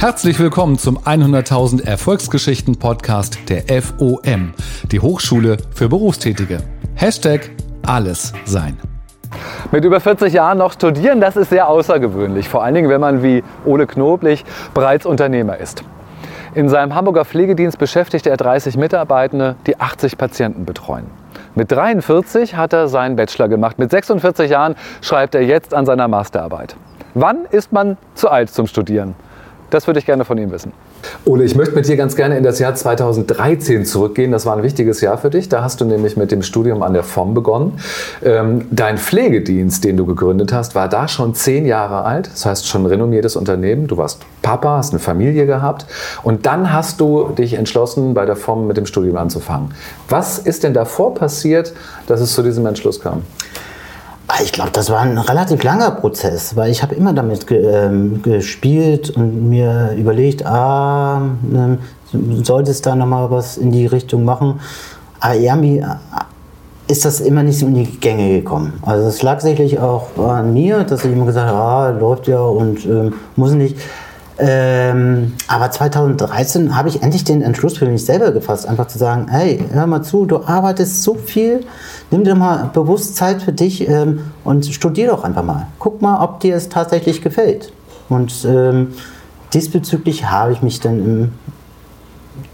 Herzlich willkommen zum 100.000 Erfolgsgeschichten Podcast der FOM, die Hochschule für Berufstätige. Hashtag alles sein. Mit über 40 Jahren noch studieren, das ist sehr außergewöhnlich. Vor allen Dingen, wenn man wie Ole Knoblich bereits Unternehmer ist. In seinem Hamburger Pflegedienst beschäftigte er 30 Mitarbeitende, die 80 Patienten betreuen. Mit 43 hat er seinen Bachelor gemacht. Mit 46 Jahren schreibt er jetzt an seiner Masterarbeit. Wann ist man zu alt zum Studieren? Das würde ich gerne von ihm wissen. Ole, ich möchte mit dir ganz gerne in das Jahr 2013 zurückgehen. Das war ein wichtiges Jahr für dich. Da hast du nämlich mit dem Studium an der FOM begonnen. Ähm, dein Pflegedienst, den du gegründet hast, war da schon zehn Jahre alt. Das heißt schon ein renommiertes Unternehmen. Du warst Papa, hast eine Familie gehabt. Und dann hast du dich entschlossen, bei der FOM mit dem Studium anzufangen. Was ist denn davor passiert, dass es zu diesem Entschluss kam? Ah, ich glaube, das war ein relativ langer Prozess, weil ich habe immer damit ge ähm, gespielt und mir überlegt, ah, ähm, sollte es da nochmal was in die Richtung machen. Aber irgendwie äh, ist das immer nicht so in die Gänge gekommen. Also es lag sicherlich auch an mir, dass ich immer gesagt habe, ah, läuft ja und ähm, muss nicht. Ähm, aber 2013 habe ich endlich den Entschluss für mich selber gefasst, einfach zu sagen, hey, hör mal zu, du arbeitest so viel, nimm dir mal bewusst Zeit für dich ähm, und studier doch einfach mal. Guck mal, ob dir es tatsächlich gefällt. Und ähm, diesbezüglich habe ich mich dann im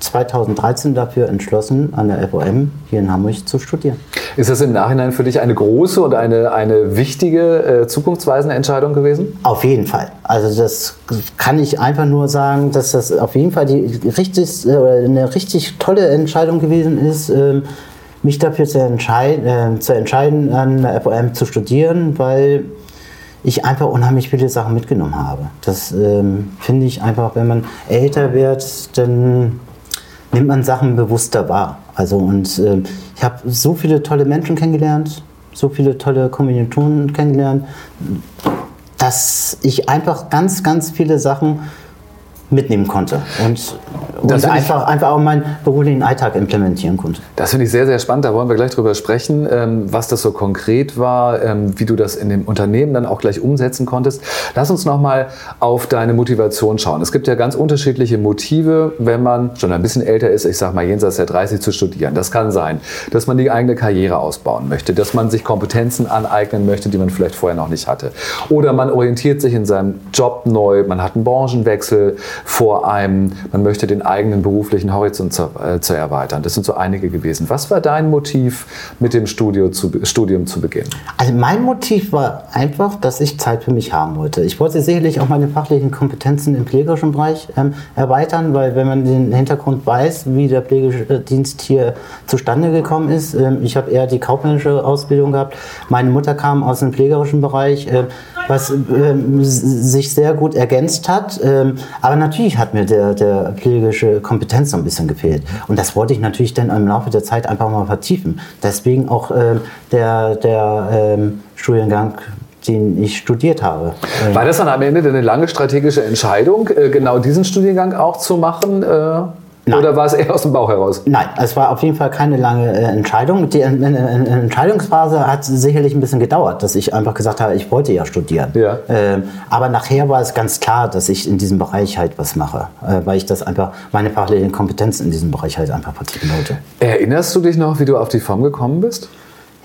2013 dafür entschlossen, an der FOM hier in Hamburg zu studieren. Ist das im Nachhinein für dich eine große und eine, eine wichtige, äh, zukunftsweisende Entscheidung gewesen? Auf jeden Fall. Also das kann ich einfach nur sagen, dass das auf jeden Fall die richtig, äh, eine richtig tolle Entscheidung gewesen ist, äh, mich dafür zu, entscheid, äh, zu entscheiden, an der FOM zu studieren, weil ich einfach unheimlich viele Sachen mitgenommen habe. Das ähm, finde ich einfach, wenn man älter wird, dann nimmt man Sachen bewusster wahr. Also und äh, ich habe so viele tolle Menschen kennengelernt, so viele tolle Kombinatoren kennengelernt, dass ich einfach ganz, ganz viele Sachen mitnehmen konnte und, und einfach, einfach auch meinen beruflichen Alltag implementieren konnte. Das finde ich sehr, sehr spannend. Da wollen wir gleich drüber sprechen, ähm, was das so konkret war, ähm, wie du das in dem Unternehmen dann auch gleich umsetzen konntest. Lass uns nochmal auf deine Motivation schauen. Es gibt ja ganz unterschiedliche Motive, wenn man schon ein bisschen älter ist, ich sage mal jenseits der 30 zu studieren. Das kann sein, dass man die eigene Karriere ausbauen möchte, dass man sich Kompetenzen aneignen möchte, die man vielleicht vorher noch nicht hatte. Oder man orientiert sich in seinem Job neu, man hat einen Branchenwechsel, vor einem, man möchte den eigenen beruflichen Horizont zu, äh, zu erweitern. Das sind so einige gewesen. Was war dein Motiv, mit dem Studio zu, Studium zu beginnen? Also mein Motiv war einfach, dass ich Zeit für mich haben wollte. Ich wollte sicherlich auch meine fachlichen Kompetenzen im pflegerischen Bereich ähm, erweitern, weil wenn man den Hintergrund weiß, wie der Pflegedienst hier zustande gekommen ist, ähm, ich habe eher die kaufmännische Ausbildung gehabt. Meine Mutter kam aus dem pflegerischen Bereich. Ähm, was ähm, sich sehr gut ergänzt hat. Ähm, aber natürlich hat mir der, der pflegerische Kompetenz so ein bisschen gefehlt. Und das wollte ich natürlich dann im Laufe der Zeit einfach mal vertiefen. Deswegen auch ähm, der, der ähm, Studiengang den ich studiert habe. War das dann am Ende eine lange strategische Entscheidung, äh, genau diesen Studiengang auch zu machen? Nein. Oder war es eher aus dem Bauch heraus? Nein, es war auf jeden Fall keine lange äh, Entscheidung. Die äh, äh, Entscheidungsphase hat sicherlich ein bisschen gedauert, dass ich einfach gesagt habe, ich wollte ja studieren. Ja. Ähm, aber nachher war es ganz klar, dass ich in diesem Bereich halt was mache, weil ich das einfach, meine fachlichen Kompetenzen in diesem Bereich halt einfach vertiefen wollte. Erinnerst du dich noch, wie du auf die Form gekommen bist?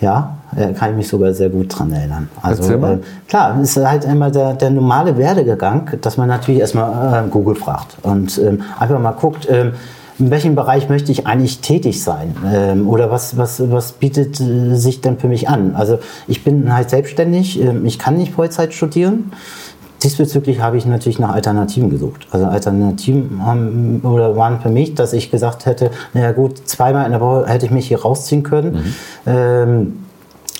Ja, kann ich mich sogar sehr gut dran erinnern. Also äh, klar, es ist halt immer der, der normale Werdegang, dass man natürlich erstmal äh, Google fragt und ähm, einfach mal guckt, ähm, in welchem Bereich möchte ich eigentlich tätig sein? Ähm, oder was, was, was bietet äh, sich denn für mich an? Also ich bin halt selbstständig, ähm, ich kann nicht Vollzeit studieren. Diesbezüglich habe ich natürlich nach Alternativen gesucht. Also Alternativen haben, oder waren für mich, dass ich gesagt hätte, naja gut, zweimal in der Woche hätte ich mich hier rausziehen können. Mhm. Ähm,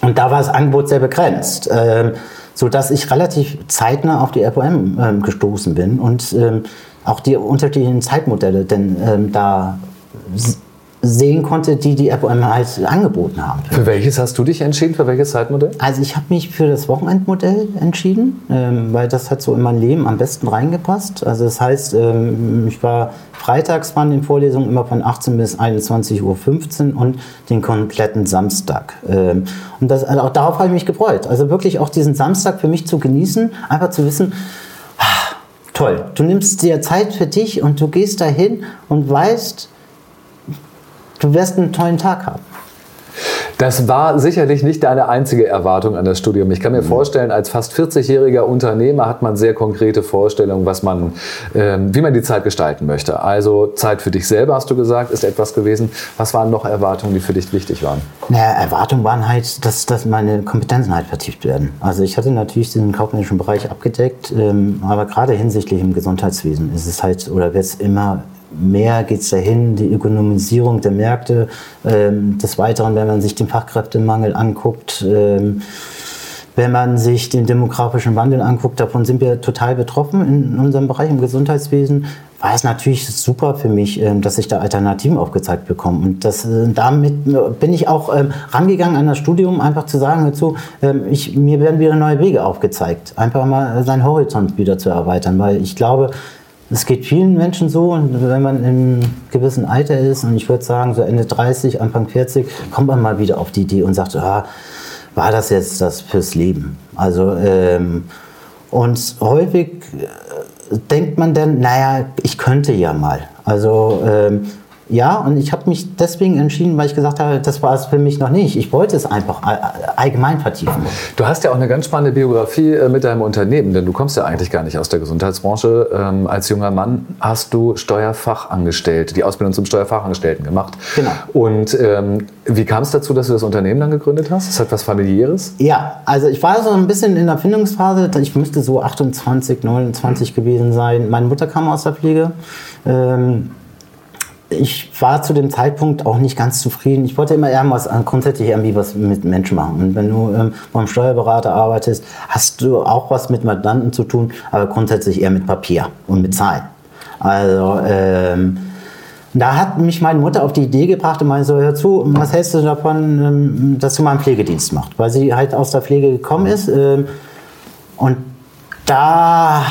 und da war das Angebot sehr begrenzt. Ähm, so dass ich relativ zeitnah auf die FOM ähm, gestoßen bin und ähm, auch die unterschiedlichen Zeitmodelle denn ähm, da sehen konnte, die die FOM halt angeboten haben. Für welches hast du dich entschieden? Für welches Zeitmodell? Also ich habe mich für das Wochenendmodell entschieden, ähm, weil das hat so in mein Leben am besten reingepasst. Also das heißt, ähm, ich war freitags waren die Vorlesungen immer von 18 bis 21.15 Uhr und den kompletten Samstag. Ähm, und das, also auch darauf habe ich mich gefreut. Also wirklich auch diesen Samstag für mich zu genießen, einfach zu wissen, toll. Du nimmst dir Zeit für dich und du gehst dahin und weißt, du wirst einen tollen Tag haben. Das war sicherlich nicht deine einzige Erwartung an das Studium. Ich kann mir mhm. vorstellen, als fast 40-jähriger Unternehmer hat man sehr konkrete Vorstellungen, was man, äh, wie man die Zeit gestalten möchte. Also Zeit für dich selber, hast du gesagt, ist etwas gewesen. Was waren noch Erwartungen, die für dich wichtig waren? Naja, Erwartungen waren halt, dass, dass meine Kompetenzen halt vertieft werden. Also ich hatte natürlich den kaufmännischen Bereich abgedeckt, ähm, aber gerade hinsichtlich im Gesundheitswesen ist es halt, oder wird es immer mehr geht es dahin, die Ökonomisierung der Märkte. Ähm, des Weiteren, wenn man sich den Fachkräftemangel anguckt, ähm, wenn man sich den demografischen Wandel anguckt, davon sind wir total betroffen in unserem Bereich im Gesundheitswesen, war es natürlich super für mich, ähm, dass ich da Alternativen aufgezeigt bekomme. Und das, äh, damit bin ich auch ähm, rangegangen an das Studium, einfach zu sagen dazu, ähm, ich, mir werden wieder neue Wege aufgezeigt. Einfach mal seinen Horizont wieder zu erweitern, weil ich glaube, es geht vielen Menschen so, und wenn man im gewissen Alter ist, und ich würde sagen, so Ende 30, Anfang 40, kommt man mal wieder auf die Idee und sagt, ah, war das jetzt das fürs Leben? Also, ähm, und häufig äh, denkt man dann, naja, ich könnte ja mal. Also, ähm, ja, und ich habe mich deswegen entschieden, weil ich gesagt habe, das war es für mich noch nicht. Ich wollte es einfach allgemein vertiefen. Du hast ja auch eine ganz spannende Biografie äh, mit deinem Unternehmen, denn du kommst ja eigentlich gar nicht aus der Gesundheitsbranche. Ähm, als junger Mann hast du Steuerfachangestellte, die Ausbildung zum Steuerfachangestellten gemacht. Genau. Und ähm, wie kam es dazu, dass du das Unternehmen dann gegründet hast? Ist das was familiäres? Ja, also ich war so ein bisschen in der Findungsphase. Ich müsste so 28, 29 gewesen sein. Meine Mutter kam aus der Pflege. Ähm, ich war zu dem Zeitpunkt auch nicht ganz zufrieden. Ich wollte immer irgendwas, grundsätzlich irgendwie was mit Menschen machen. Und wenn du ähm, beim Steuerberater arbeitest, hast du auch was mit Mandanten zu tun, aber grundsätzlich eher mit Papier und mit Zahlen. Also, ähm, da hat mich meine Mutter auf die Idee gebracht und meinte so, hör zu, was hältst du davon, ähm, dass du mal einen Pflegedienst machst? Weil sie halt aus der Pflege gekommen ist. Ähm, und da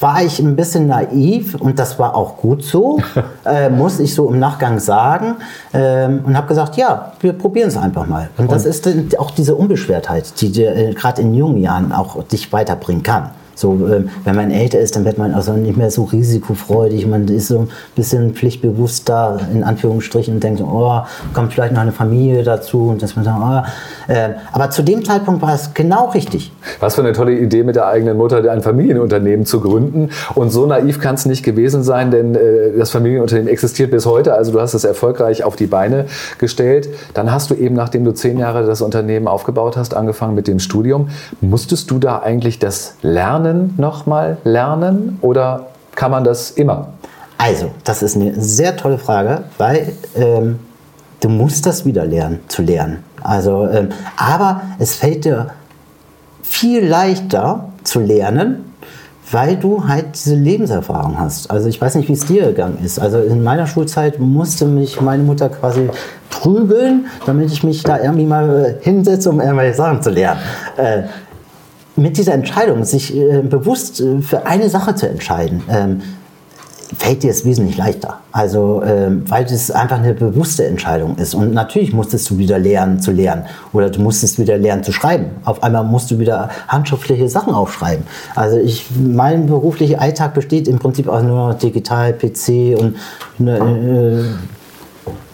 war ich ein bisschen naiv und das war auch gut so, äh, muss ich so im Nachgang sagen. Ähm, und habe gesagt, ja, wir probieren es einfach mal. Und, und das ist auch diese Unbeschwertheit, die dir äh, gerade in jungen Jahren auch dich weiterbringen kann. So, ähm, wenn man älter ist, dann wird man also nicht mehr so risikofreudig. Man ist so ein bisschen pflichtbewusster, in Anführungsstrichen, und denkt, oh, kommt vielleicht noch eine Familie dazu. Und dass man sagt, oh. Aber zu dem Zeitpunkt war es genau richtig. Was für eine tolle Idee mit der eigenen Mutter, ein Familienunternehmen zu gründen. Und so naiv kann es nicht gewesen sein, denn äh, das Familienunternehmen existiert bis heute. Also du hast es erfolgreich auf die Beine gestellt. Dann hast du eben, nachdem du zehn Jahre das Unternehmen aufgebaut hast, angefangen mit dem Studium. Musstest du da eigentlich das Lernen Lernen nochmal lernen oder kann man das immer? Also, das ist eine sehr tolle Frage, weil ähm, du musst das wieder lernen, zu lernen. Also, ähm, aber es fällt dir viel leichter zu lernen, weil du halt diese Lebenserfahrung hast. Also ich weiß nicht, wie es dir gegangen ist. Also in meiner Schulzeit musste mich meine Mutter quasi prügeln, damit ich mich da irgendwie mal hinsetze, um irgendwelche Sachen zu lernen. Äh, mit dieser Entscheidung, sich äh, bewusst äh, für eine Sache zu entscheiden, ähm, fällt dir es wesentlich leichter. Also, ähm, weil es einfach eine bewusste Entscheidung ist. Und natürlich musstest du wieder lernen zu lernen oder du musstest wieder lernen zu schreiben. Auf einmal musst du wieder handschriftliche Sachen aufschreiben. Also, ich, mein beruflicher Alltag besteht im Prinzip auch nur digital, PC und äh,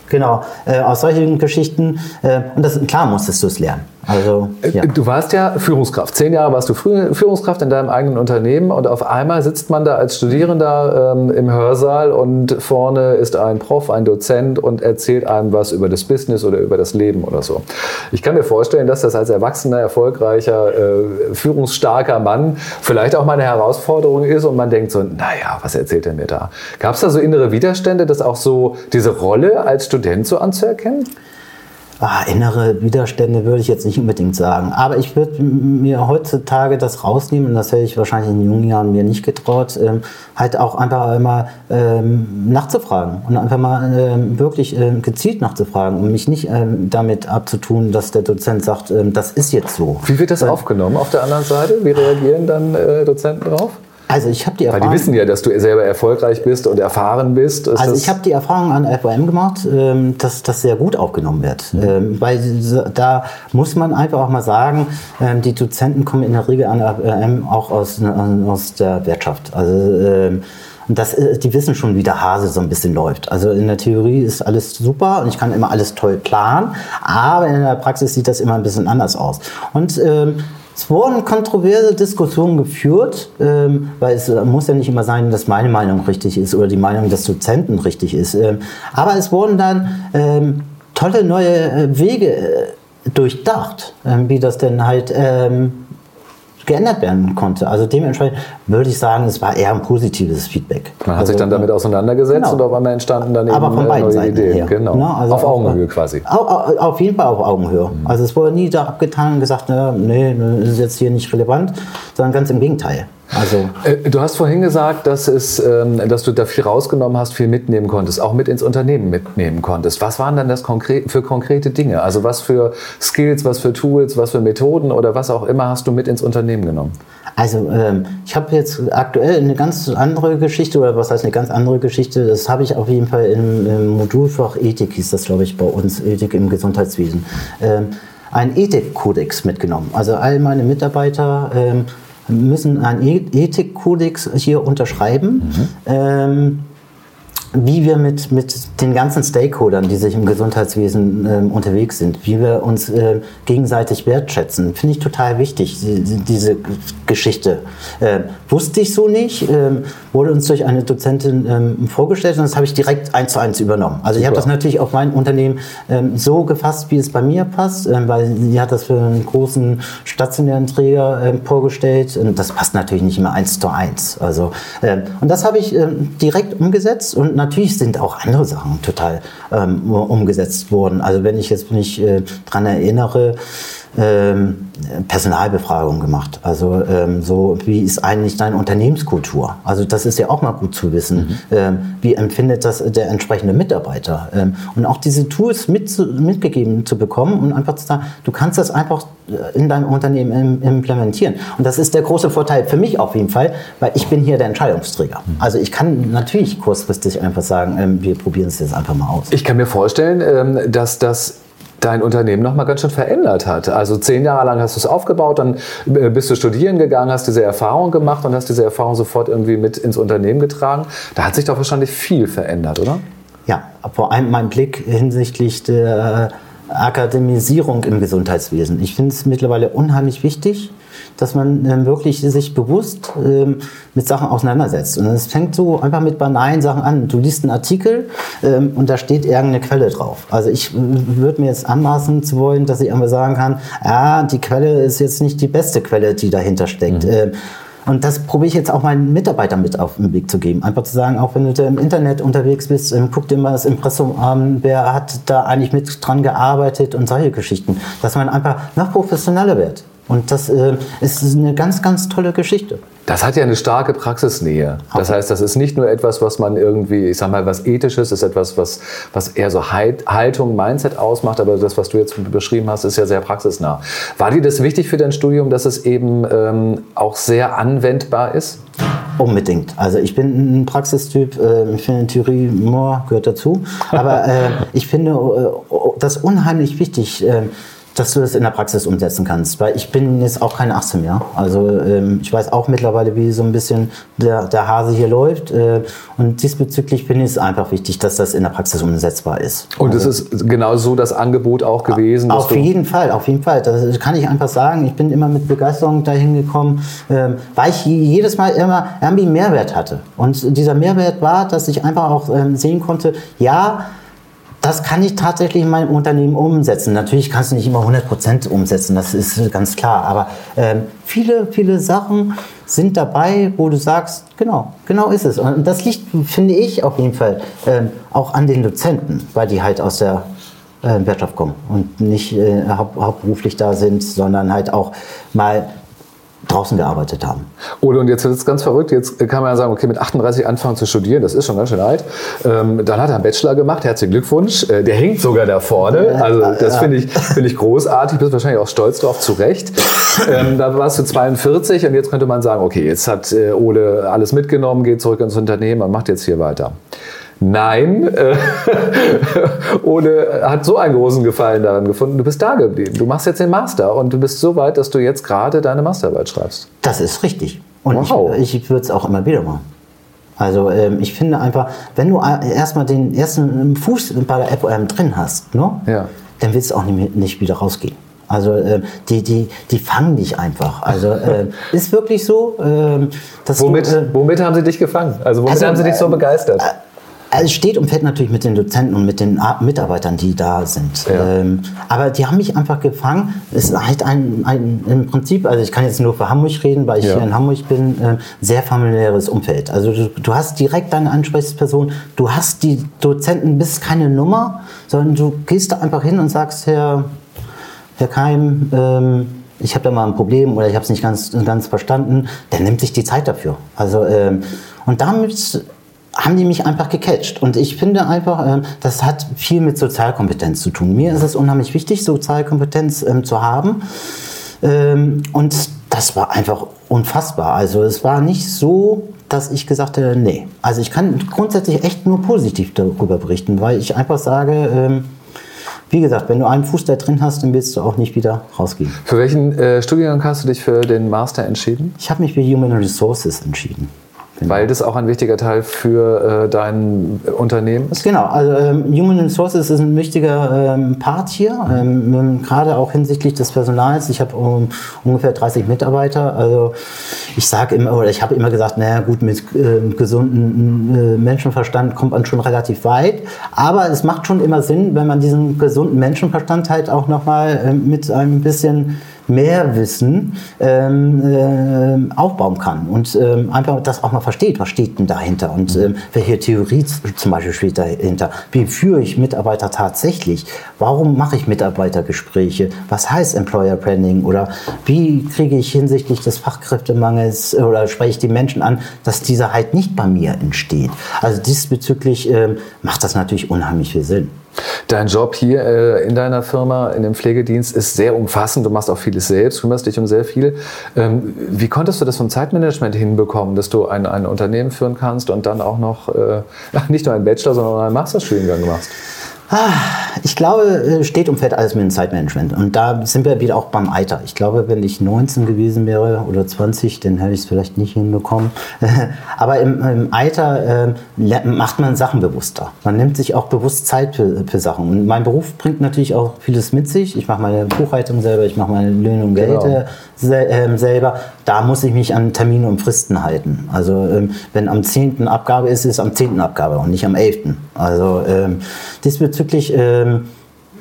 genau, äh, aus solchen Geschichten. Äh, und das, klar musstest du es lernen. Also, äh, ja. Du warst ja Führungskraft. Zehn Jahre warst du Führungskraft in deinem eigenen Unternehmen und auf einmal sitzt man da als Studierender ähm, im Hörsaal und vorne ist ein Prof, ein Dozent und erzählt einem was über das Business oder über das Leben oder so. Ich kann mir vorstellen, dass das als erwachsener, erfolgreicher, äh, führungsstarker Mann vielleicht auch mal eine Herausforderung ist und man denkt so, naja, was erzählt er mir da? Gab es da so innere Widerstände, das auch so diese Rolle als Student so anzuerkennen? Ah, innere Widerstände würde ich jetzt nicht unbedingt sagen. Aber ich würde mir heutzutage das rausnehmen, und das hätte ich wahrscheinlich in jungen Jahren mir nicht getraut, ähm, halt auch einfach einmal ähm, nachzufragen und einfach mal ähm, wirklich ähm, gezielt nachzufragen und mich nicht ähm, damit abzutun, dass der Dozent sagt, ähm, das ist jetzt so. Wie wird das aufgenommen auf der anderen Seite? Wie reagieren dann äh, Dozenten drauf? Also ich habe die Erfahrung. Weil die wissen ja, dass du selber erfolgreich bist und erfahren bist. Ist also ich habe die Erfahrung an FOM gemacht, ähm, dass das sehr gut aufgenommen wird. Mhm. Ähm, weil da muss man einfach auch mal sagen, ähm, die Dozenten kommen in der Regel an FOM auch aus, aus der Wirtschaft. Also und das, äh, die wissen schon, wie der Hase so ein bisschen läuft. Also in der Theorie ist alles super und ich kann immer alles toll planen, aber in der Praxis sieht das immer ein bisschen anders aus. Und ähm, es wurden kontroverse Diskussionen geführt, ähm, weil es äh, muss ja nicht immer sein, dass meine Meinung richtig ist oder die Meinung des Dozenten richtig ist. Ähm, aber es wurden dann ähm, tolle neue äh, Wege äh, durchdacht, ähm, wie das denn halt ähm, geändert werden konnte. Also dementsprechend würde ich sagen, es war eher ein positives Feedback. Man hat also, sich dann damit auseinandergesetzt genau. und auf einmal entstanden dann eben Aber von beiden neue Seiten Ideen. Her. Genau. Ne? Also auf Augenhöhe quasi. Auf, auf, jeden Fall auf Augenhöhe. Mhm. Also es wurde nie da abgetan und gesagt, nee, das ist jetzt hier nicht relevant, sondern ganz im Gegenteil. Also äh, du hast vorhin gesagt, dass, es, ähm, dass du da viel rausgenommen hast, viel mitnehmen konntest, auch mit ins Unternehmen mitnehmen konntest. Was waren dann das für konkrete Dinge? Also was für Skills, was für Tools, was für Methoden oder was auch immer hast du mit ins Unternehmen genommen? Also ähm, ich habe jetzt aktuell eine ganz andere Geschichte oder was heißt eine ganz andere Geschichte. Das habe ich auf jeden Fall im, Modulfach Ethik hieß das glaube ich bei uns Ethik im Gesundheitswesen. Ähm, ein Ethikkodex mitgenommen. Also all meine Mitarbeiter müssen einen e- Ethikkodex hier unterschreiben. Mhm. Ähm, wie wir mit, mit den ganzen Stakeholdern, die sich im Gesundheitswesen äh, unterwegs sind, wie wir uns äh, gegenseitig wertschätzen, finde ich total wichtig, die, diese Geschichte. Äh, wusste ich so nicht, ähm, wurde uns durch eine Dozentin ähm, vorgestellt und das habe ich direkt eins zu eins übernommen. Also ich habe das natürlich auf mein Unternehmen ähm, so gefasst, wie es bei mir passt, weil sie hat das für einen großen stationären Träger vorgestellt und das passt natürlich nicht immer eins zu eins. Also, und das habe ich direkt umgesetzt und natürlich sind auch andere Sachen total ähm, umgesetzt worden. Also wenn ich jetzt mich äh, dran erinnere, ähm, Personalbefragung gemacht. Also ähm, so, wie ist eigentlich deine Unternehmenskultur? Also das ist ja auch mal gut zu wissen. Mhm. Ähm, wie empfindet das der entsprechende Mitarbeiter? Ähm, und auch diese Tools mit, mitgegeben zu bekommen und einfach zu sagen, du kannst das einfach äh, in deinem Unternehmen implementieren. Und das ist der große Vorteil für mich auf jeden Fall, weil ich bin hier der Entscheidungsträger. Mhm. Also ich kann natürlich kurzfristig einfach sagen, ähm, wir probieren es jetzt einfach mal aus. Ich kann mir vorstellen, ähm, dass das dein Unternehmen noch mal ganz schön verändert hat. Also zehn Jahre lang hast du es aufgebaut, dann äh, bist du studieren gegangen, hast diese Erfahrung gemacht und hast diese Erfahrung sofort irgendwie mit ins Unternehmen getragen. Da hat sich doch wahrscheinlich viel verändert, oder? Ja, vor allem mein Blick hinsichtlich der Akademisierung im Gesundheitswesen. Ich finde es mittlerweile unheimlich wichtig, dass man ähm, wirklich sich bewusst ähm, mit Sachen auseinandersetzt. Und es fängt so einfach mit banalen Sachen an. Du liest einen Artikel ähm, und da steht irgendeine Quelle drauf. Also ich würde mir jetzt anmaßen zu wollen, dass ich einmal sagen kann, ja, die Quelle ist jetzt nicht die beste Quelle, die dahinter steckt. Mhm. Ähm, und das probiere ich jetzt auch meinen Mitarbeitern mit auf den Weg zu geben. Einfach zu sagen, auch wenn du im Internet unterwegs bist, ähm, guck dir mal das Impressum an, wer hat da eigentlich mit dran gearbeitet und solche Geschichten. Dass man einfach noch professioneller wird. Und das äh, ist eine ganz, ganz tolle Geschichte. Das hat ja eine starke Praxisnähe. Das heißt, das ist nicht nur etwas, was man irgendwie, ich sag mal, was ethisches, ist etwas, was, was eher so Haltung, Mindset ausmacht, aber das, was du jetzt beschrieben hast, ist ja sehr praxisnah. War dir das wichtig für dein Studium, dass es eben ähm, auch sehr anwendbar ist? Unbedingt. Also ich bin ein Praxistyp, äh, ich finde Theorie more gehört dazu, aber äh, ich finde äh, das unheimlich wichtig. Dass du das in der Praxis umsetzen kannst. Weil ich bin jetzt auch kein 18 mehr. Also ähm, ich weiß auch mittlerweile, wie so ein bisschen der, der Hase hier läuft. Äh, und diesbezüglich finde ich es einfach wichtig, dass das in der Praxis umsetzbar ist. Und also, es ist genau so das Angebot auch gewesen? Auf jeden Fall, auf jeden Fall. Das kann ich einfach sagen. Ich bin immer mit Begeisterung dahin gekommen, ähm, weil ich jedes Mal immer irgendwie Mehrwert hatte. Und dieser Mehrwert war, dass ich einfach auch ähm, sehen konnte, ja, das kann ich tatsächlich in meinem Unternehmen umsetzen. Natürlich kannst du nicht immer 100% umsetzen, das ist ganz klar. Aber ähm, viele, viele Sachen sind dabei, wo du sagst, genau, genau ist es. Und das liegt, finde ich, auf jeden Fall ähm, auch an den Dozenten, weil die halt aus der äh, Wirtschaft kommen und nicht äh, haupt, hauptberuflich da sind, sondern halt auch mal draußen gearbeitet haben. Oder und jetzt wird es ganz verrückt, jetzt kann man ja sagen, okay, mit 38 anfangen zu studieren, das ist schon ganz schön alt. Ähm, dann hat er einen Bachelor gemacht, herzlichen Glückwunsch. Äh, der hängt sogar da vorne, also das ja. finde ich, find ich großartig, bist wahrscheinlich auch stolz drauf, zu Recht. Ähm, da warst du 42 und jetzt könnte man sagen, okay, jetzt hat äh, Ole alles mitgenommen, geht zurück ins Unternehmen und macht jetzt hier weiter. Nein, äh, Ole hat so einen großen Gefallen daran gefunden. Du bist da geblieben. Du machst jetzt den Master und du bist so weit, dass du jetzt gerade deine Masterarbeit schreibst. Das ist richtig. Und wow. ich, ich würde es auch immer wieder machen. Also ähm, ich finde einfach, wenn du erstmal den ersten Fuß bei der FOM drin hast, ne, ja. dann willst du auch nicht, nicht wieder rausgehen. Also äh, die, die, die fangen dich einfach. Also äh, ist wirklich so. Äh, womit, du, äh, womit haben sie dich gefangen? Also womit also, haben sie dich so begeistert? Also es steht und fällt natürlich mit den Dozenten und mit den Mitarbeitern, die da sind. Ja. Ähm, aber die haben mich einfach gefangen. Es ist halt ein, ein, im Prinzip, also ich kann jetzt nur für Hamburg reden, weil ich ja. hier in Hamburg bin, äh, sehr familiäres Umfeld. Also du, du, hast direkt deine Ansprechperson, du hast die Dozenten, bist keine Nummer, sondern du gehst da einfach hin und sagst, Herr, Herr Keim, ähm, ich habe da mal ein Problem oder ich habe es nicht ganz, ganz verstanden, der nimmt sich die Zeit dafür. Also, ähm, und damit haben die mich einfach gecatcht. Und ich finde einfach, ähm, das hat viel mit Sozialkompetenz zu tun. Mir ist es unheimlich wichtig, Sozialkompetenz ähm, zu haben. Ähm, und das war einfach unfassbar. Also es war nicht so, dass ich gesagt habe, nee. Also ich kann grundsätzlich echt nur positiv darüber berichten, weil ich einfach sage, wie gesagt, wenn du einen Fuß da drin hast, dann willst du auch nicht wieder rausgehen. Für welchen äh, Studiengang hast du dich für den Master entschieden? Ich habe mich für Human Resources entschieden. Genau. Weil das auch ein wichtiger Teil für äh, dein Unternehmen ist? Genau, also ähm, Human Resources ist ein wichtiger ähm, Part hier, ähm, ähm gerade auch hinsichtlich des Personals. Ich habe um, ungefähr 30 Mitarbeiter. Also ich sage immer, oder ich habe immer gesagt, naja gut, mit äh, gesundem äh, Menschenverstand kommt man schon relativ weit. Aber es macht schon immer Sinn, wenn man diesen gesunden Menschenverstand halt auch nochmal äh, mit ein bisschen mehr Wissen ähm, äh, aufbauen kann und ähm, einfach das auch mal versteht, was steht denn dahinter und mhm. ähm, welche Theorie zum Beispiel steht dahinter. Wie führe ich Mitarbeiter tatsächlich? Warum mache ich Mitarbeitergespräche? Was heißt Employer Branding oder wie kriege ich hinsichtlich des Fachkräftemangels oder spreche ich die Menschen an, dass dieser halt nicht bei mir entsteht? Also diesbezüglich ähm, macht das natürlich unheimlich viel Sinn. Dein Job hier äh, in deiner Firma, in dem Pflegedienst, ist sehr umfassend. Du machst auch vieles selbst, kümmerst dich um sehr viel. Ähm, wie konntest du das vom Zeitmanagement hinbekommen, dass du ein, ein Unternehmen führen kannst und dann auch noch äh, nicht nur einen Bachelor, sondern einen Masterstudiengang machst? Ah, ich glaube, äh, steht und fällt alles mit dem Zeitmanagement. Und da sind wir wieder auch beim Alter. Ich glaube, wenn ich 19 gewesen wäre oder 20, dann hätte ich es vielleicht nicht hinbekommen. Aber im, im Alter äh, macht man Sachen bewusster. Man nimmt sich auch bewusst Zeit für, für, Sachen. Und mein Beruf bringt natürlich auch vieles mit sich. Ich mache meine Buchhaltung selber, ich mache meine Löhne und Geld genau. äh, selber. Da muss ich mich an Termine und Fristen halten. Also ähm, wenn am 10. Abgabe ist, ist am 10. Abgabe und nicht am 11. Also ähm, diesbezüglich ähm,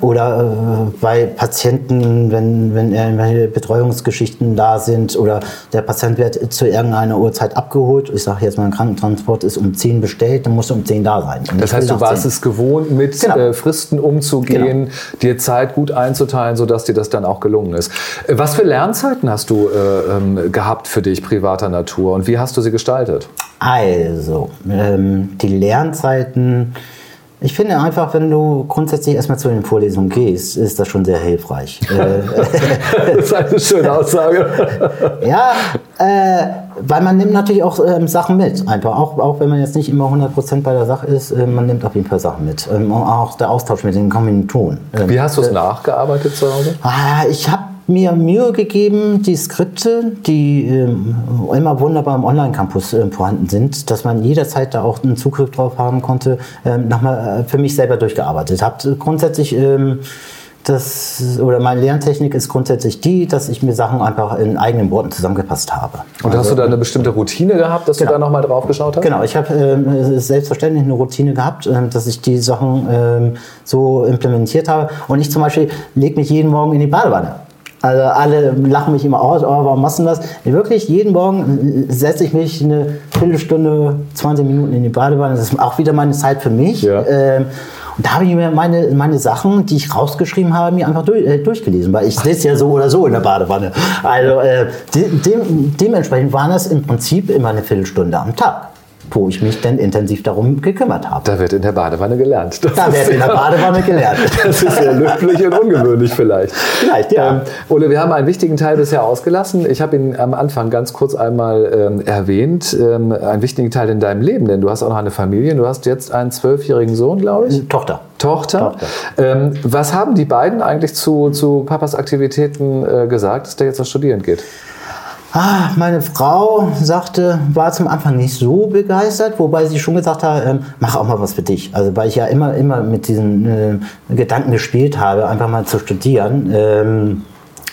oder äh, bei Patienten, wenn, wenn irgendwelche Betreuungsgeschichten da sind oder der Patient wird zu irgendeiner Uhrzeit abgeholt. Ich sage jetzt mal, ein Krankentransport ist um 10 bestellt, dann muss er um 10 da sein. Das heißt, du warst 10. es gewohnt, mit genau. äh, Fristen umzugehen, genau. dir Zeit gut einzuteilen, sodass dir das dann auch gelungen ist. Äh, was für Lernzeiten hast du äh, ähm, gehabt für dich privater Natur und wie hast du sie gestaltet? Also, ähm, die Lernzeiten ich finde einfach, wenn du grundsätzlich erstmal zu den Vorlesungen gehst, ist das schon sehr hilfreich. das ist eine schöne Aussage. ja, äh, weil man nimmt natürlich auch ähm, Sachen mit. Einfach auch, auch wenn man jetzt nicht immer 100% bei der Sache ist, äh, man nimmt auf jeden Fall Sachen mit. Ähm, auch der Austausch mit den Kommilitonen. Ähm, Wie hast du es äh, nachgearbeitet zu Hause? Ah, ich habe mir Mühe gegeben, die Skripte, die äh, immer wunderbar im Online-Campus äh, vorhanden sind, dass man jederzeit da auch einen Zugriff drauf haben konnte, äh, nochmal äh, für mich selber durchgearbeitet. Habt grundsätzlich ähm, das, oder meine Lerntechnik ist grundsätzlich die, dass ich mir Sachen einfach in eigenen Worten zusammengepasst habe. Und also, hast du da eine bestimmte Routine gehabt, dass genau. du da nochmal drauf geschaut hast? Genau, ich habe äh, selbstverständlich eine Routine gehabt, äh, dass ich die Sachen äh, so implementiert habe. Und ich zum Beispiel lege mich jeden Morgen in die Badewanne. Also alle lachen mich immer aus, oh, warum machst du das? Wirklich, jeden Morgen setze ich mich eine Viertelstunde, 20 Minuten in die Badewanne. Das ist auch wieder meine Zeit für mich. Ja. Ähm, und da habe ich mir meine, meine Sachen, die ich rausgeschrieben habe, mir einfach durch, äh, durchgelesen, weil ich sitze ja so oder so in der Badewanne. Also äh, de, dementsprechend waren das im Prinzip immer eine Viertelstunde am Tag wo ich mich dann intensiv darum gekümmert habe. Da wird in der Badewanne gelernt. Das da wird in der Badewanne gelernt. Das ist sehr löblich und ungewöhnlich vielleicht. Vielleicht, ja. Ähm, Ole, wir haben einen wichtigen Teil bisher ausgelassen. Ich habe ihn am Anfang ganz kurz einmal ähm, erwähnt. Ähm, einen wichtigen Teil in deinem Leben, denn du hast auch noch eine Familie. Du hast jetzt einen zwölfjährigen Sohn, glaube ich. Tochter. Tochter. Tochter. Ähm, was haben die beiden eigentlich zu, zu Papas Aktivitäten äh, gesagt, dass der jetzt noch studieren geht? Ah, meine Frau sagte, war zum Anfang nicht so begeistert, wobei sie schon gesagt hat, ähm, mach auch mal was für dich. Also weil ich ja immer, immer mit diesen äh, Gedanken gespielt habe, einfach mal zu studieren, ähm,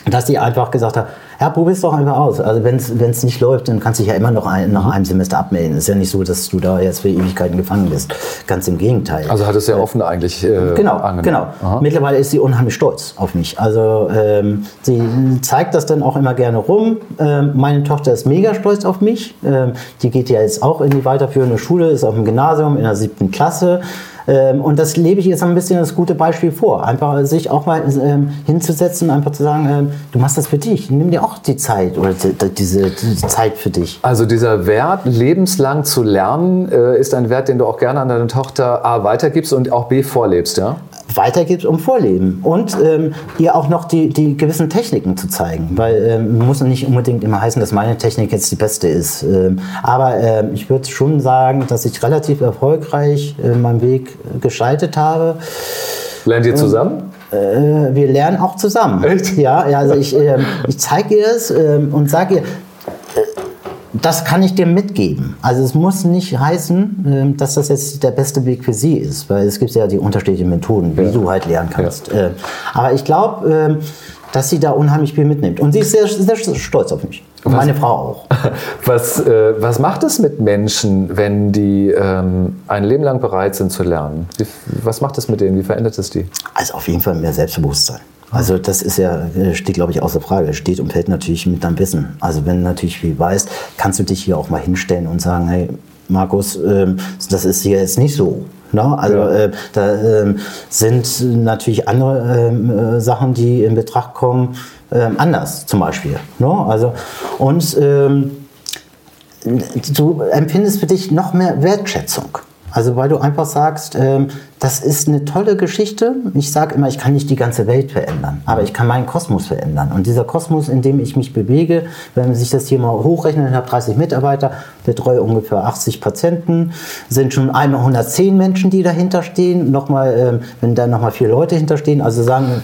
dass sie einfach gesagt hat, ja, probier es doch einfach aus. Also wenn es nicht läuft, dann kannst du dich ja immer noch ein, nach einem Semester abmelden. Es ist ja nicht so, dass du da jetzt für Ewigkeiten gefangen bist. Ganz im Gegenteil. Also hat es ja offen eigentlich äh, Genau, angenommen. genau. Aha. Mittlerweile ist sie unheimlich stolz auf mich. Also ähm, sie zeigt das dann auch immer gerne rum. Ähm, meine Tochter ist mega stolz auf mich. Ähm, die geht ja jetzt auch in die weiterführende Schule, ist auf dem Gymnasium in der siebten Klasse. Ähm, und das lebe ich jetzt ein bisschen das gute Beispiel vor. Einfach sich auch mal ähm, hinzusetzen, einfach zu sagen, ähm, du machst das für dich, nimm dir auch die Zeit oder diese, diese Zeit für dich. Also dieser Wert, lebenslang zu lernen, äh, ist ein Wert, den du auch gerne an deine Tochter A weitergibst und auch B vorlebst, ja? Weitergibt um Vorleben und ähm, ihr auch noch die, die gewissen Techniken zu zeigen, weil ähm, muss nicht unbedingt immer heißen, dass meine Technik jetzt die beste ist. Ähm, aber ähm, ich würde schon sagen, dass ich relativ erfolgreich äh, meinen Weg geschaltet habe. Lernt ihr zusammen? Äh, wir lernen auch zusammen. Echt? Ja, ja also ich, äh, ich zeige ihr es ähm, und sage ihr, das kann ich dir mitgeben. Also es muss nicht heißen, ähm, dass das jetzt der beste Weg für sie ist, weil es gibt ja die unterschiedlichen Methoden, wie ja. du halt lernen kannst. Ja. Ähm, aber ich glaube, ähm, dass sie da unheimlich viel mitnimmt. Und sie ist sehr, sehr stolz auf mich. Und was, meine Frau auch. Was, äh, was macht es mit Menschen, wenn die ähm, ein Leben lang bereit sind zu lernen? Wie, was macht es mit denen? Wie verändert es die? Also auf jeden Fall mehr Selbstbewusstsein. Also das ist ja, äh, steht glaube ich außer Frage. Steht und fällt natürlich mit deinem Wissen. Also wenn du natürlich viel weißt, kannst du dich hier auch mal hinstellen und sagen, hey Markus, ähm, das ist hier jetzt nicht so. Ne? Also ja. äh, da äh, sind natürlich andere ähm, äh, Sachen, die in Betracht kommen, ähm, anders zum Beispiel. Ne? Also, und du empfindest für dich noch mehr Wertschätzung. Also weil du einfach sagst, ähm, das ist eine tolle Geschichte. Ich sage immer, ich kann nicht die ganze Welt verändern, aber ich kann meinen Kosmos verändern. Und dieser Kosmos, in dem ich mich bewege, wenn man sich das hier mal hochrechnet, ich habe 30 Mitarbeiter, betreue ungefähr 80 Patienten, sind schon einmal 110 Menschen, die dahinter stehen. Nochmal, ähm, wenn da nochmal vier Leute hinterstehen, also sagen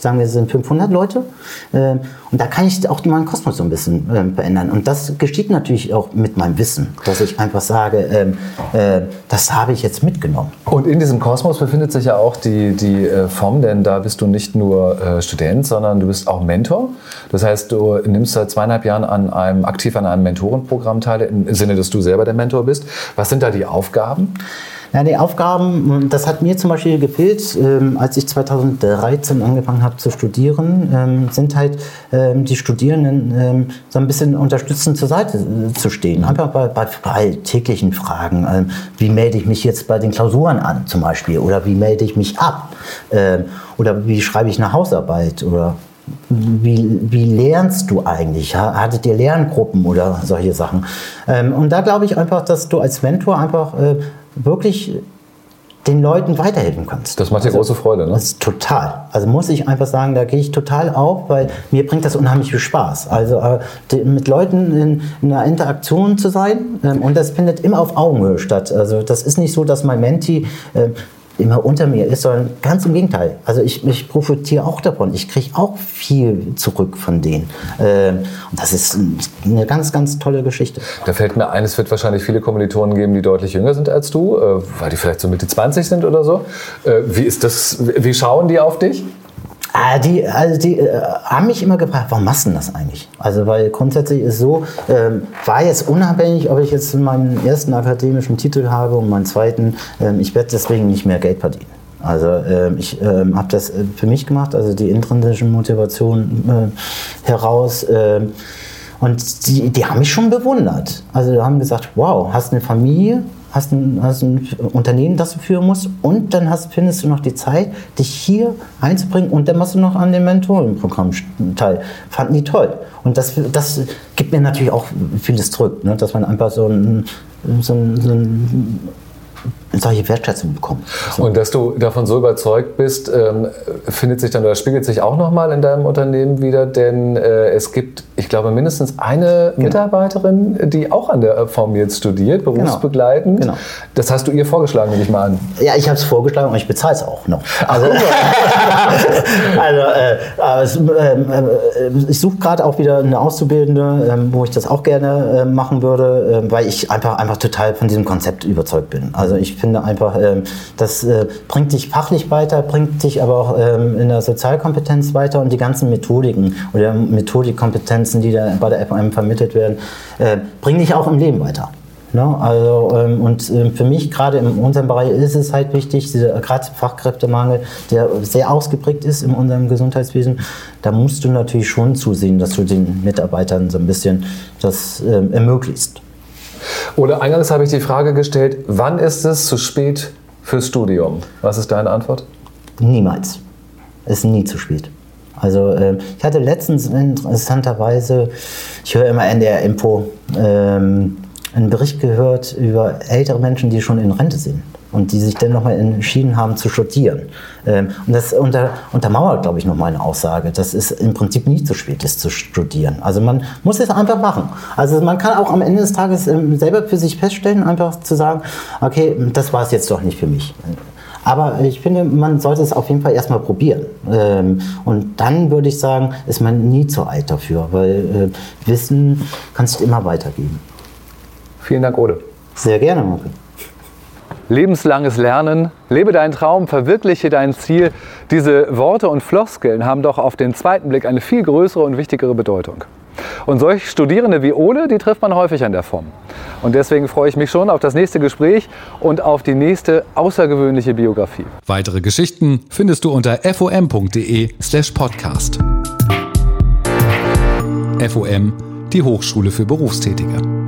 sagen wir, es sind 500 Leute. Ähm, und da kann ich auch meinen Kosmos so ein bisschen ähm, verändern. Und das geschieht natürlich auch mit meinem Wissen, dass ich einfach sage, ähm, äh, das habe ich jetzt mitgenommen. Und in diesem Kosmos befindet sich ja auch die, die äh, Form, denn da bist du nicht nur äh, Student, sondern du bist auch Mentor. Das heißt, du nimmst seit zweieinhalb Jahren an einem, aktiv an einem Mentorenprogramm teil, im Sinne, dass du selber der Mentor bist. Was sind da die Aufgaben? Ja, die Aufgaben, das hat mir zum Beispiel gefehlt, ähm, als ich 2013 angefangen habe zu studieren, ähm, sind halt ähm, die Studierenden ähm, so ein bisschen unterstützend zur Seite äh, zu stehen. Einfach bei, bei, bei täglichen Fragen. Ähm, wie melde ich mich jetzt bei den Klausuren an zum Beispiel? Oder wie melde ich mich ab? Ähm, oder wie schreibe ich eine Hausarbeit? Oder wie, wie lernst du eigentlich? Hattet ihr Lerngruppen oder solche Sachen? Ähm, und da glaube ich einfach, dass du als Mentor einfach äh, wirklich den Leuten weiterhelfen kannst. Das macht dir also, große Freude, ne? Das ist total. Also muss ich einfach sagen, da gehe ich total auf, weil mir bringt das unheimlich viel Spaß. Also äh, mit Leuten in, in, einer Interaktion zu sein ähm, und das findet immer auf Augenhöhe statt. Also das ist nicht so, dass mein Menti äh, immer unter mir ist, sondern ganz im Gegenteil. Also ich, ich profitiere auch davon. Ich kriege auch viel zurück von denen. Ähm, und das ist eine ganz, ganz tolle Geschichte. Da fällt mir ein, es wird wahrscheinlich viele Kommilitonen geben, die deutlich jünger sind als du, äh, weil die vielleicht so Mitte 20 sind oder so. Äh, wie ist das, wie schauen die auf dich? Ah, die, also die äh, haben mich immer gefragt, warum machst du das eigentlich? Also weil grundsätzlich ist so, ähm, war jetzt unabhängig, ob ich jetzt meinen ersten akademischen Titel habe und meinen zweiten, ähm, ich werde deswegen nicht mehr Geld verdienen. Also äh, ich äh, habe das äh, für mich gemacht, also die intrinsische Motivation äh, heraus. Äh, und die, die haben mich schon bewundert. Also die haben gesagt, wow, hast eine Familie, hast ein, hast ein Unternehmen, das du führen musst und dann hast, findest du noch die Zeit, dich hier einzubringen und dann machst du noch an dem Mentorenprogramm teil. Fanden die toll. Und das, das gibt mir natürlich auch vieles zurück, ne? dass man einfach so ein, so ein, so ein solche Wertschätzung bekommen. So. Und dass du davon so überzeugt bist, ähm, findet sich dann oder spiegelt sich auch nochmal in deinem Unternehmen wieder, denn äh, es gibt, ich glaube, mindestens eine genau. Mitarbeiterin, die auch an der Form jetzt studiert, genau. berufsbegleitend. Genau. Das hast du ihr vorgeschlagen, nehme ich mal an. Ja, ich habe es vorgeschlagen und ich bezahle es auch noch. Also, also äh, äh, ich suche gerade auch wieder eine Auszubildende, ähm, wo ich das auch gerne äh, machen würde, ähm, weil ich einfach, einfach total von diesem Konzept überzeugt bin. Also ich finde einfach, ähm, das äh, bringt dich fachlich weiter, bringt dich aber auch ähm, in der Sozialkompetenz weiter und die ganzen Methodiken oder Methodikkompetenzen, die da bei der FOM vermittelt werden, äh, bringen dich auch im Leben weiter. Ne? Also, ähm, und äh, für mich gerade in unserem Bereich ist es halt wichtig, gerade Fachkräftemangel, der sehr ausgeprägt ist in unserem Gesundheitswesen, da musst du natürlich schon zusehen, dass du den Mitarbeitern so ein bisschen das äh, ermöglicht. Oder eingangs habe ich die Frage gestellt, wann ist es zu spät fürs Studium? Was ist deine Antwort? Niemals. Es ist nie zu spät. Also äh, ich hatte letztens interessanterweise, ich höre immer NDR Info, ähm, einen Bericht gehört über ältere Menschen, die schon in Rente sind und die sich dann nochmal entschieden haben zu studieren. Ähm, und das unter, untermauert, glaube ich, noch meine Aussage, dass es im Prinzip nie zu spät ist zu studieren. Also man muss es einfach machen. Also man kann auch am Ende des Tages ähm, selber für sich feststellen, einfach zu sagen, okay, das war es jetzt doch nicht für mich. Aber ich finde, man sollte es auf jeden Fall erstmal probieren. Ähm, und dann würde ich sagen, ist man nie zu alt dafür, weil äh, Wissen kannst du immer weitergeben. Vielen Dank, Ode. Sehr gerne, Marke. Lebenslanges Lernen, lebe deinen Traum, verwirkliche dein Ziel. Diese Worte und Floskeln haben doch auf den zweiten Blick eine viel größere und wichtigere Bedeutung. Und solche Studierende wie Ole, die trifft man häufig an der Form. Und deswegen freue ich mich schon auf das nächste Gespräch und auf die nächste außergewöhnliche Biografie. Weitere Geschichten findest du unter fom.de/slash podcast. FOM, die Hochschule für Berufstätige.